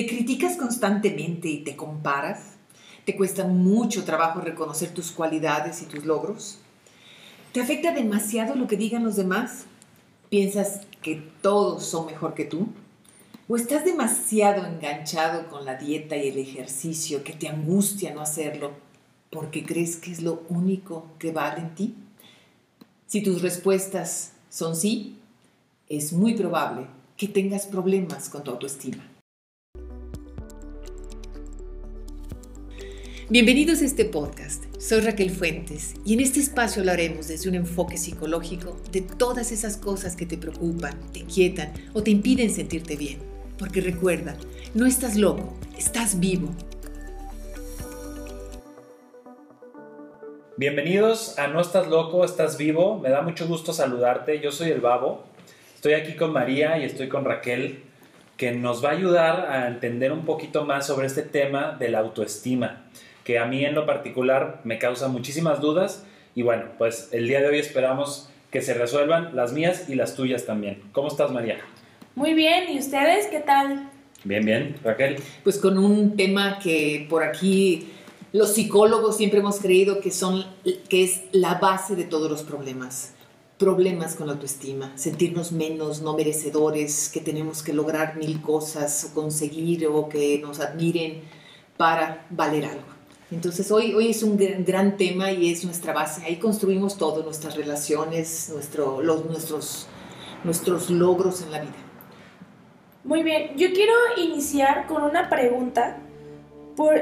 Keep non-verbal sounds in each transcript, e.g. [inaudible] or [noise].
¿Te criticas constantemente y te comparas? ¿Te cuesta mucho trabajo reconocer tus cualidades y tus logros? ¿Te afecta demasiado lo que digan los demás? ¿Piensas que todos son mejor que tú? ¿O estás demasiado enganchado con la dieta y el ejercicio que te angustia no hacerlo porque crees que es lo único que vale en ti? Si tus respuestas son sí, es muy probable que tengas problemas con tu autoestima. Bienvenidos a este podcast. Soy Raquel Fuentes y en este espacio hablaremos desde un enfoque psicológico de todas esas cosas que te preocupan, te inquietan o te impiden sentirte bien. Porque recuerda, no estás loco, estás vivo. Bienvenidos a No estás loco, estás vivo. Me da mucho gusto saludarte. Yo soy el Babo. Estoy aquí con María y estoy con Raquel, que nos va a ayudar a entender un poquito más sobre este tema de la autoestima que a mí en lo particular me causa muchísimas dudas y bueno, pues el día de hoy esperamos que se resuelvan las mías y las tuyas también. ¿Cómo estás, María? Muy bien, ¿y ustedes qué tal? Bien, bien, Raquel. Pues con un tema que por aquí los psicólogos siempre hemos creído que son que es la base de todos los problemas. Problemas con la autoestima, sentirnos menos, no merecedores, que tenemos que lograr mil cosas o conseguir o que nos admiren para valer algo. Entonces hoy, hoy es un gran, tema y es nuestra base. Ahí construimos todo, nuestras relaciones, nuestro, los, nuestros, nuestros logros en la vida. Muy bien, yo quiero iniciar con una pregunta. Por,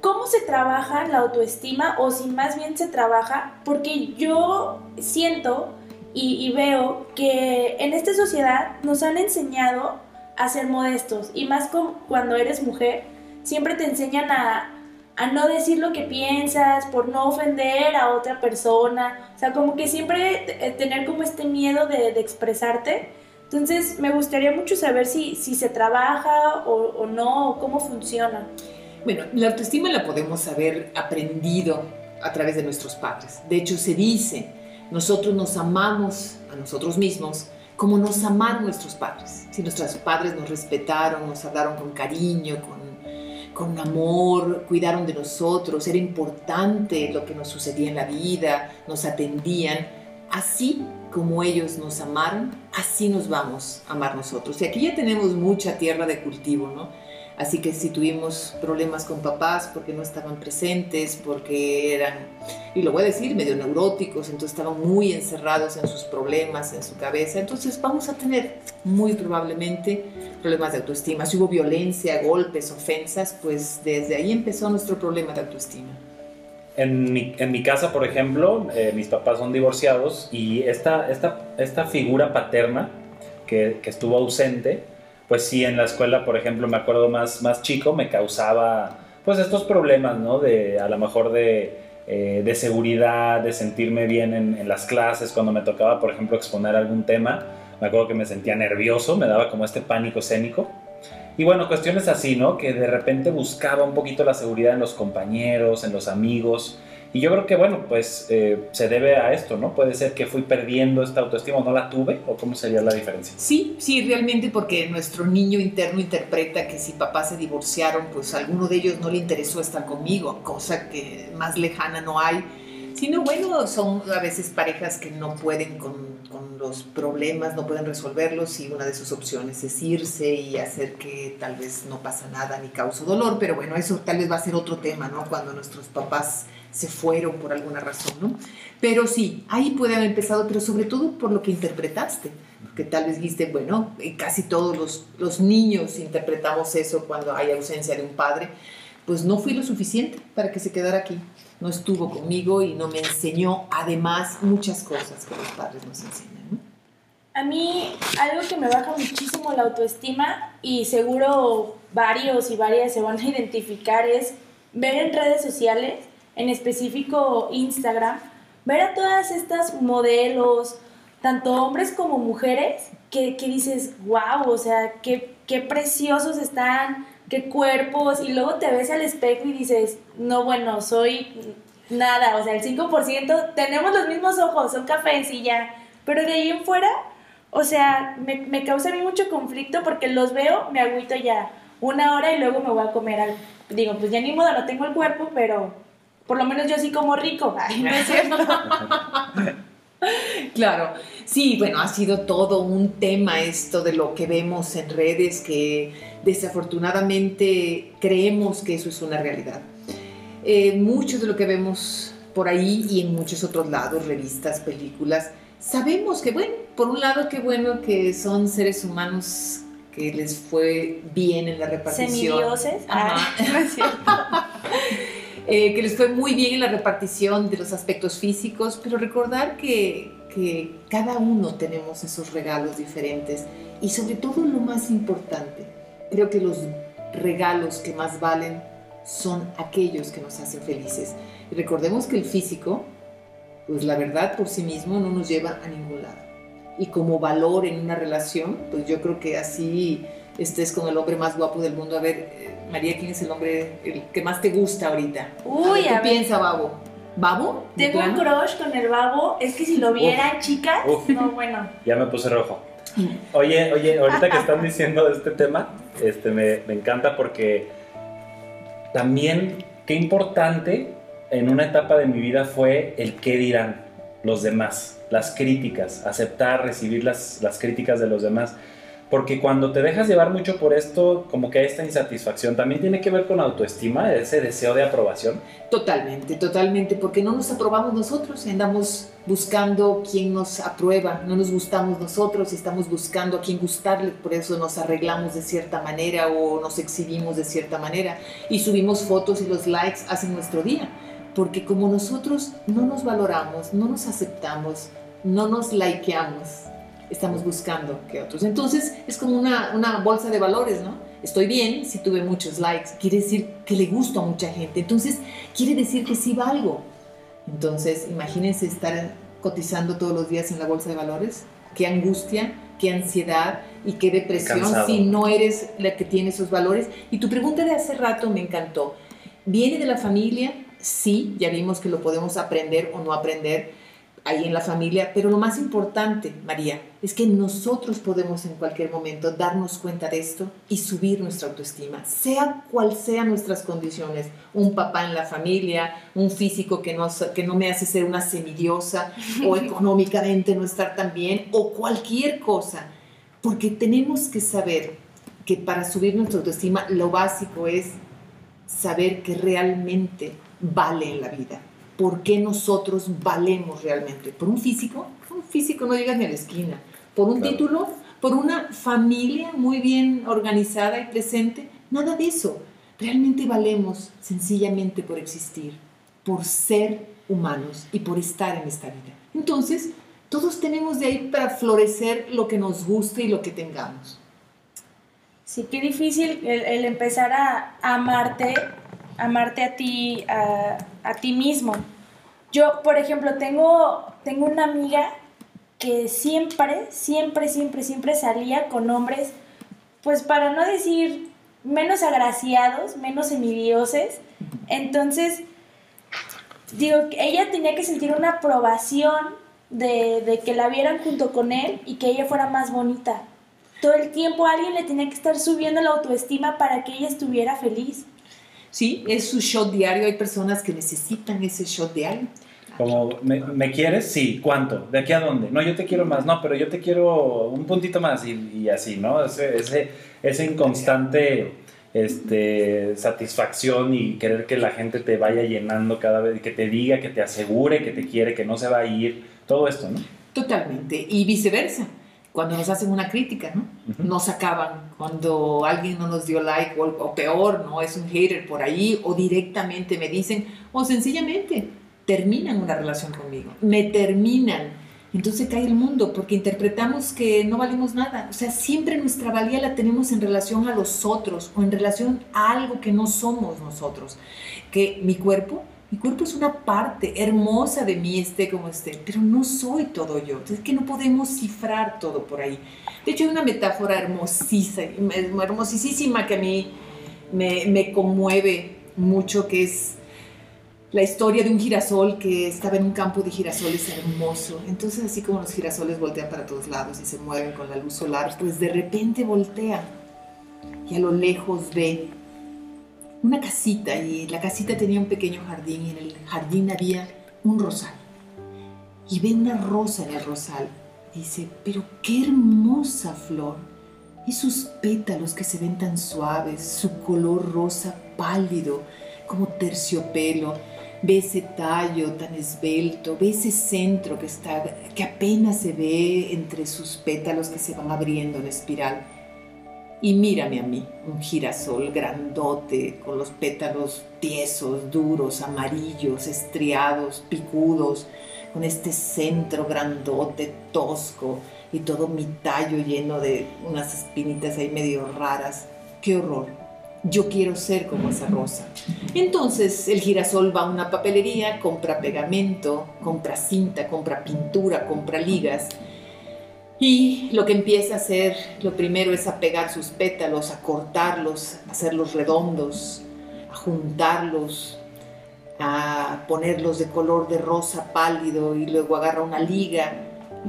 ¿Cómo se trabaja la autoestima o si más bien se trabaja? Porque yo siento y, y veo que en esta sociedad nos han enseñado a ser modestos y más con, cuando eres mujer, siempre te enseñan a, a no decir lo que piensas, por no ofender a otra persona, o sea, como que siempre eh, tener como este miedo de, expresarte. Entonces, me gustaría mucho saber si, si se trabaja o, o no, o cómo funciona. Bueno, la autoestima la podemos haber aprendido a través de nuestros padres. De hecho, se dice, nosotros nos amamos a nosotros mismos como nos amaron nuestros padres. Si nuestros padres nos respetaron, nos hablaron con cariño, con con amor, cuidaron de nosotros, era importante lo que nos sucedía en la vida, nos atendían. Así como ellos nos amaron, así nos vamos a amar nosotros. Y aquí ya tenemos mucha tierra de cultivo, ¿no? Así que si tuvimos problemas con papás porque no estaban presentes, porque eran, y lo voy a decir, medio neuróticos, entonces estaban muy encerrados en sus problemas, en su cabeza, entonces vamos a tener muy probablemente problemas de autoestima. Si hubo violencia, golpes, ofensas, pues desde ahí empezó nuestro problema de autoestima. En mi, en mi casa, por ejemplo, eh, mis papás son divorciados y esta, esta, esta figura paterna que, que estuvo ausente, pues sí, en la escuela, por ejemplo, me acuerdo más, más chico, me causaba pues estos problemas, ¿no? De a lo mejor de, eh, de seguridad, de sentirme bien en, en, las clases, cuando me tocaba, por ejemplo, exponer algún tema, me acuerdo que me sentía nervioso, me daba como este pánico escénico. Y bueno, cuestiones así, ¿no? Que de repente buscaba un poquito la seguridad en los compañeros, en los amigos, y yo creo que, bueno, pues eh, se debe a esto, ¿no? Puede ser que fui perdiendo esta autoestima o no la tuve, o cómo sería la diferencia. Sí, sí, realmente porque nuestro niño interno interpreta que si papás se divorciaron, pues a alguno de ellos no le interesó estar conmigo, cosa que más lejana no hay. Sino, bueno, son a veces parejas que no pueden con, con los problemas, no pueden resolverlos y una de sus opciones es irse y hacer que tal vez no pasa nada ni causa dolor, pero bueno, eso tal vez va a ser otro tema, ¿no? Cuando nuestros papás se fueron por alguna razón, ¿no? Pero sí, ahí puede haber empezado, pero sobre todo por lo que interpretaste, porque tal vez viste, bueno, casi todos los, los niños interpretamos eso cuando hay ausencia de un padre, pues no fui lo suficiente para que se quedara aquí, no estuvo conmigo y no me enseñó además muchas cosas que los padres nos enseñan. ¿no? A mí algo que me baja muchísimo la autoestima y seguro varios y varias se van a identificar es ver en redes sociales en específico Instagram, ver a todas estas modelos, tanto hombres como mujeres, que, que dices, wow, o sea, qué, qué preciosos están, qué cuerpos, y luego te ves al espejo y dices, no, bueno, soy nada, o sea, el 5%, tenemos los mismos ojos, son cafés y ya, pero de ahí en fuera, o sea, me, me causa a mí mucho conflicto porque los veo, me agüito ya. una hora y luego me voy a comer algo. Digo, pues ya ni modo, no tengo el cuerpo, pero por lo menos yo sí como rico. [laughs] Ay, no es cierto. [laughs] Claro, sí, bueno, ha sido todo un tema esto de lo que vemos en redes que desafortunadamente creemos que eso es una realidad. Eh, mucho de lo que vemos por ahí y en muchos otros lados, revistas, películas, sabemos que, bueno, por un lado, qué bueno que son seres humanos que les fue bien en la repartición. Semidioses. Ajá. Ah, [laughs] no es cierto. Eh, que les fue muy bien en la repartición de los aspectos físicos, pero recordar que, que cada uno tenemos esos regalos diferentes y sobre todo lo más importante, creo que los regalos que más valen son aquellos que nos hacen felices. Y recordemos que el físico, pues la verdad por sí mismo no nos lleva a ningún lado. Y como valor en una relación, pues yo creo que así estés con el hombre más guapo del mundo. A ver, eh, María, ¿quién es el hombre el que más te gusta ahorita? Uy, ¿Qué a ver. piensa, Babo? ¿Babo? ¿De Tengo un crush con el babo. Es que si lo vieran, chicas, uf. no, bueno. Ya me puse rojo. Oye, oye, ahorita que están diciendo de este tema, este, me, me encanta porque también qué importante en una etapa de mi vida fue el qué dirán los demás, las críticas, aceptar, recibir las, las críticas de los demás. Porque cuando te dejas llevar mucho por esto, como que hay esta insatisfacción, también tiene que ver con autoestima, ese deseo de aprobación. Totalmente, totalmente, porque no nos aprobamos nosotros, andamos buscando quién nos aprueba, no nos gustamos nosotros, estamos buscando a quién gustarle, por eso nos arreglamos de cierta manera o nos exhibimos de cierta manera y subimos fotos y los likes hacen nuestro día, porque como nosotros no nos valoramos, no nos aceptamos, no nos likeamos, estamos buscando que otros. Entonces es como una, una bolsa de valores, ¿no? Estoy bien si tuve muchos likes, quiere decir que le gusto a mucha gente, entonces quiere decir que sí valgo. Entonces imagínense estar cotizando todos los días en la bolsa de valores, qué angustia, qué ansiedad y qué depresión Cansado. si no eres la que tiene esos valores. Y tu pregunta de hace rato me encantó. ¿Viene de la familia? Sí, ya vimos que lo podemos aprender o no aprender ahí en la familia, pero lo más importante, María, es que nosotros podemos en cualquier momento darnos cuenta de esto y subir nuestra autoestima, sea cual sean nuestras condiciones, un papá en la familia, un físico que no, que no me hace ser una semidiosa o [laughs] económicamente no estar tan bien o cualquier cosa, porque tenemos que saber que para subir nuestra autoestima lo básico es saber que realmente vale en la vida. ¿Por qué nosotros valemos realmente? ¿Por un físico? Un físico no llega ni a la esquina. ¿Por un Claro. título? ¿Por una familia muy bien organizada y presente? Nada de eso. Realmente valemos sencillamente por existir, por ser humanos y por estar en esta vida. Entonces, todos tenemos de ahí para florecer lo que nos guste y lo que tengamos. Sí, qué difícil el, el empezar a amarte, amarte a ti, a, a ti mismo. Yo, por ejemplo, tengo, tengo una amiga que siempre, siempre, siempre, siempre salía con hombres, pues para no decir menos agraciados, menos semidioses. Entonces, digo, ella tenía que sentir una aprobación de, de que la vieran junto con él y que ella fuera más bonita. Todo el tiempo alguien le tenía que estar subiendo la autoestima para que ella estuviera feliz. Sí, es su shot diario. Hay personas que necesitan ese shot diario. Como, ¿me, me quieres? Sí. ¿Cuánto? ¿De aquí a dónde? No, yo te quiero más. No, pero yo te quiero un puntito más y, y así, ¿no? Ese, ese, ese inconstante este, satisfacción y querer que la gente te vaya llenando cada vez, que te diga, que te asegure que te quiere, que no se va a ir. Todo esto, ¿no? Totalmente. Y viceversa. Cuando nos hacen una crítica, ¿no? Ujú. Nos acaban. Cuando alguien no nos dio like o, o peor, ¿no? Es un hater por ahí o directamente me dicen o sencillamente terminan una relación conmigo. Me terminan. Entonces cae el mundo porque interpretamos que no valemos nada. O sea, siempre nuestra valía la tenemos en relación a los otros o en relación a algo que no somos nosotros. Que mi cuerpo, mi cuerpo es una parte hermosa de mí, esté como esté, pero no soy todo yo. Es que no podemos cifrar todo por ahí. De hecho, hay una metáfora hermosísima, hermosísima que a mí me, me conmueve mucho, que es la historia de un girasol que estaba en un campo de girasoles hermoso. Entonces, así como los girasoles voltean para todos lados y se mueven con la luz solar, pues de repente voltea y a lo lejos ve una casita y la casita tenía un pequeño jardín y en el jardín había un rosal. Y ve una rosa en el rosal. Dice, pero qué hermosa flor. Y sus pétalos que se ven tan suaves, su color rosa pálido, como terciopelo. Ve ese tallo tan esbelto, ve ese centro que, está, que apenas se ve entre sus pétalos que se van abriendo en espiral y mírame a mí, un girasol grandote, con los pétalos tiesos, duros, amarillos, estriados, picudos, con este centro grandote, tosco, y todo mi tallo lleno de unas espinitas ahí medio raras. ¡Qué horror! Yo quiero ser como esa rosa. Entonces el girasol va a una papelería, compra pegamento, compra cinta, compra pintura, compra ligas y lo que empieza a hacer, lo primero es a pegar sus pétalos, a cortarlos, a hacerlos redondos, a juntarlos, a ponerlos de color de rosa pálido y luego agarra una liga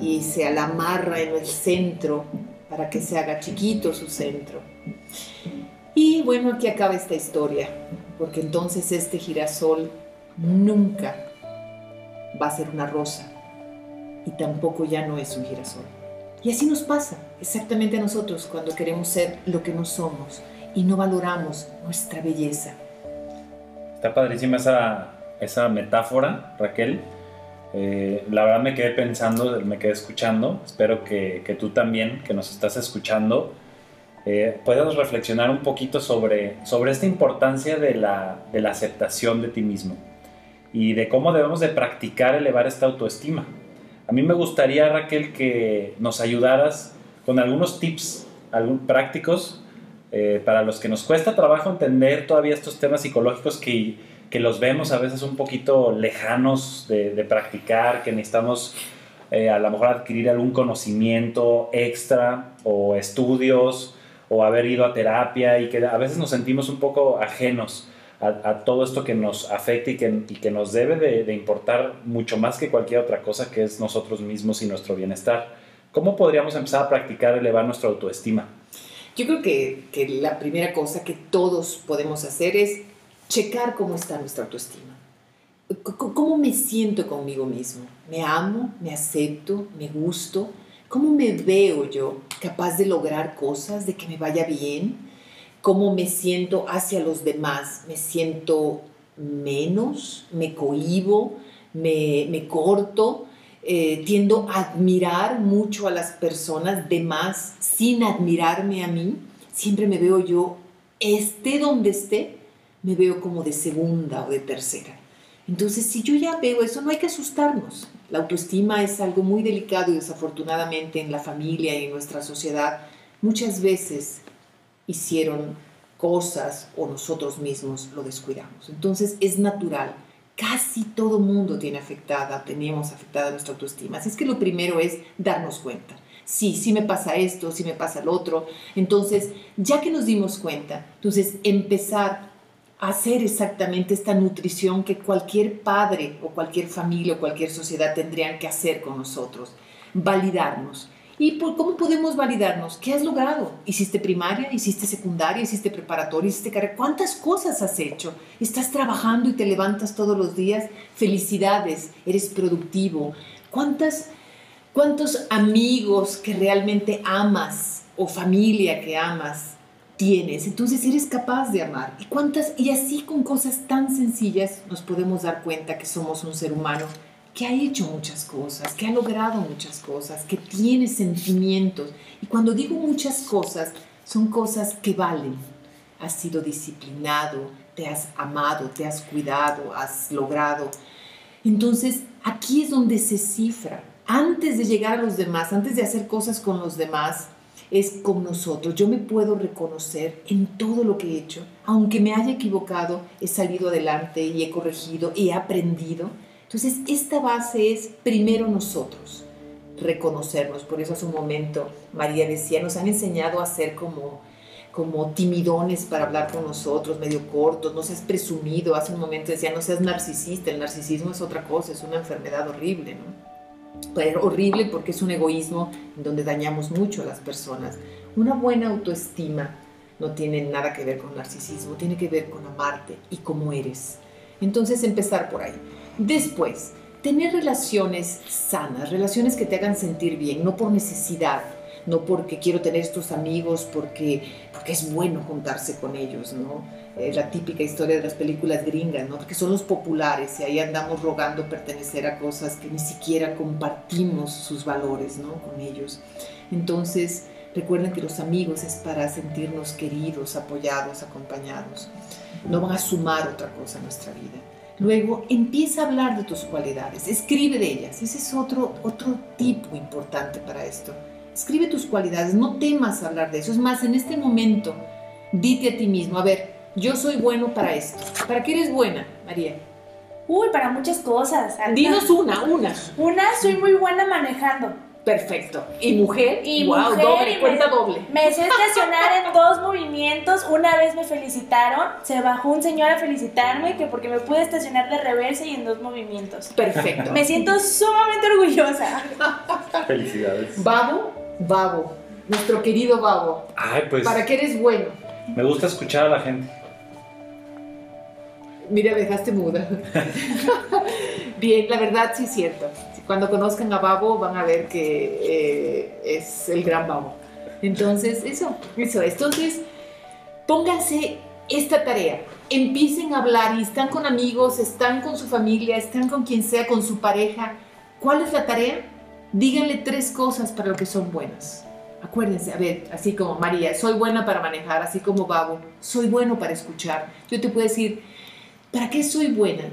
y se la amarra en el centro para que se haga chiquito su centro. Y bueno, aquí acaba esta historia, porque entonces este girasol nunca va a ser una rosa y tampoco ya no es un girasol. Y así nos pasa exactamente a nosotros cuando queremos ser lo que no somos y no valoramos nuestra belleza. Está padrísima esa, esa metáfora, Raquel. Eh, la verdad me quedé pensando, me quedé escuchando. Espero que, que tú también, que nos estás escuchando, eh, puedas reflexionar un poquito sobre, sobre esta importancia de la, de la aceptación de ti mismo y de cómo debemos de practicar elevar esta autoestima. A mí me gustaría, Raquel, que nos ayudaras con algunos tips prácticos eh, para los que nos cuesta trabajo entender todavía estos temas psicológicos que, que los vemos a veces un poquito lejanos de, practicar, que necesitamos eh, a lo mejor adquirir algún conocimiento extra o estudios o haber ido a terapia y que a veces nos sentimos un poco ajenos a, todo esto que nos afecta y que, y que nos debe de, importar mucho más que cualquier otra cosa, que es nosotros mismos y nuestro bienestar. ¿Cómo podríamos empezar a practicar elevar nuestra autoestima? Yo creo que, que la primera cosa que todos podemos hacer es checar cómo está nuestra autoestima. ¿Cómo me siento conmigo mismo? ¿Me amo? ¿Me acepto? ¿Me gusto? ¿Cómo me veo yo capaz de lograr cosas, de que me vaya bien? Cómo me siento hacia los demás. Me siento menos, me cohibo, me, corto, eh, tiendo a admirar mucho a las personas demás sin admirarme a mí. Siempre me veo yo, esté donde esté, me veo como de segunda o de tercera. Entonces, si yo ya veo eso, no hay que asustarnos. La autoestima es algo muy delicado y desafortunadamente en la familia y en nuestra sociedad muchas veces hicieron cosas o nosotros mismos lo descuidamos. Entonces es natural. Casi todo mundo tiene afectada, tenemos afectada nuestra autoestima. Así es que lo primero es darnos cuenta. Sí, sí me pasa esto, sí me pasa el otro. Entonces, ya que nos dimos cuenta, entonces empezar a hacer exactamente esta nutrición que cualquier padre o cualquier familia o cualquier sociedad tendrían que hacer con nosotros. Validarnos ¿Y por cómo podemos validarnos? ¿Qué has logrado? ¿Hiciste primaria? ¿Hiciste secundaria? ¿Hiciste preparatoria? ¿Hiciste carrera? ¿Cuántas cosas has hecho? ¿Estás trabajando y te levantas todos los días? Felicidades, eres productivo. ¿Cuántas, ¿Cuántos amigos que realmente amas o familia que amas tienes? Entonces eres capaz de amar. ¿Y, cuántas, y así con cosas tan sencillas nos podemos dar cuenta que somos un ser humano que ha hecho muchas cosas, que ha logrado muchas cosas, que tiene sentimientos. Y cuando digo muchas cosas, son cosas que valen. Has sido disciplinado, te has amado, te has cuidado, has logrado. Entonces, aquí es donde se cifra. Antes de llegar a los demás, antes de hacer cosas con los demás, es con nosotros. Yo me puedo reconocer en todo lo que he hecho. Aunque me haya equivocado, he salido adelante y he corregido y he aprendido entonces, esta base es primero nosotros, reconocernos. Por eso hace un momento María decía, nos han enseñado a ser como, como timidones para hablar con nosotros, medio cortos, no seas presumido. Hace un momento decía, no seas narcisista, el narcisismo es otra cosa, es una enfermedad horrible, ¿no? Pero horrible porque es un egoísmo donde dañamos mucho a las personas. Una buena autoestima no tiene nada que ver con narcisismo, tiene que ver con amarte y cómo eres. Entonces empezar por ahí. Después, tener relaciones sanas, relaciones que te hagan sentir bien, no por necesidad, no porque quiero tener estos amigos, porque, porque es bueno juntarse con ellos, ¿no? Es la típica historia de las películas gringas, ¿no? Porque son los populares y ahí andamos rogando pertenecer a cosas que ni siquiera compartimos sus valores, ¿no? Con ellos. Entonces, recuerden que los amigos es para sentirnos queridos, apoyados, acompañados. No van a sumar otra cosa a nuestra vida. Luego empieza a hablar de tus cualidades, escribe de ellas. Ese es otro, otro tipo importante para esto. Escribe tus cualidades, no temas hablar de eso. Es más, en este momento, dite a ti mismo, a ver, yo soy bueno para esto. ¿Para qué eres buena, María? Uy, para muchas cosas. Dinos una, una. Una, soy muy buena manejando. Perfecto. ¿Y mujer? Y wow, mujer, doble, y cuenta me, doble. Me sé estacionar en dos movimientos. Una vez me felicitaron, se bajó un señor a felicitarme que porque me pude estacionar de reversa y en dos movimientos. Perfecto. Me siento sumamente orgullosa. Felicidades. Babo, Babo, nuestro querido Babo. Ay, pues ¿Para qué eres bueno? me gusta escuchar a la gente. Mira, me dejaste muda. [laughs] Bien, la verdad sí es cierto. Cuando conozcan a Babo van a ver que eh, es el gran Babo. Entonces, eso, eso. Entonces, pónganse esta tarea. Empiecen a hablar y están con amigos, están con su familia, están con quien sea, con su pareja. ¿Cuál es la tarea? Díganle tres cosas para lo que son buenas. Acuérdense, a ver, así como María, soy buena para manejar, así como Babo, soy bueno para escuchar. Yo te puedo decir, ¿para qué soy buena?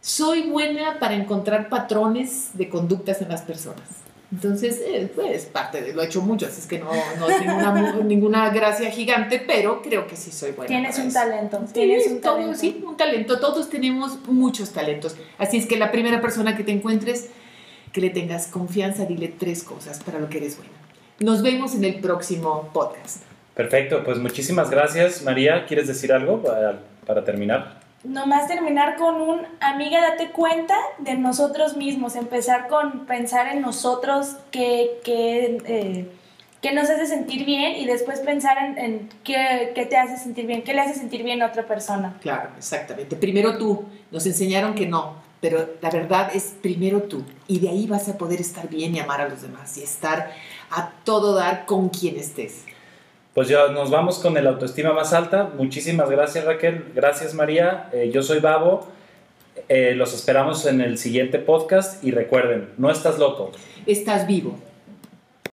Soy buena para encontrar patrones de conductas en las personas. Entonces, eh, pues parte de lo he hecho mucho, así es que no, no es ninguna, [laughs] ninguna gracia gigante, pero creo que sí soy buena. Tienes un eso. talento. Tienes un todo, talento. sí, un talento. Todos tenemos muchos talentos. Así es que la primera persona que te encuentres, que le tengas confianza, dile tres cosas para lo que eres buena. Nos vemos en el próximo podcast. Perfecto, pues muchísimas gracias. María, ¿quieres decir algo para, para terminar? Nomás terminar con un amiga, date cuenta de nosotros mismos, empezar con pensar en nosotros, qué, eh, nos hace sentir bien y después pensar en, en qué, qué te hace sentir bien, qué le hace sentir bien a otra persona. Claro, exactamente. Primero tú. Nos enseñaron que no, pero la verdad es primero tú. Y de ahí vas a poder estar bien y amar a los demás y estar a todo dar con quien estés. Pues ya nos vamos con el autoestima más alta. Muchísimas gracias Raquel, gracias María. Eh, yo soy Babo. Eh, los esperamos en el siguiente podcast y recuerden, no estás loco. Estás vivo.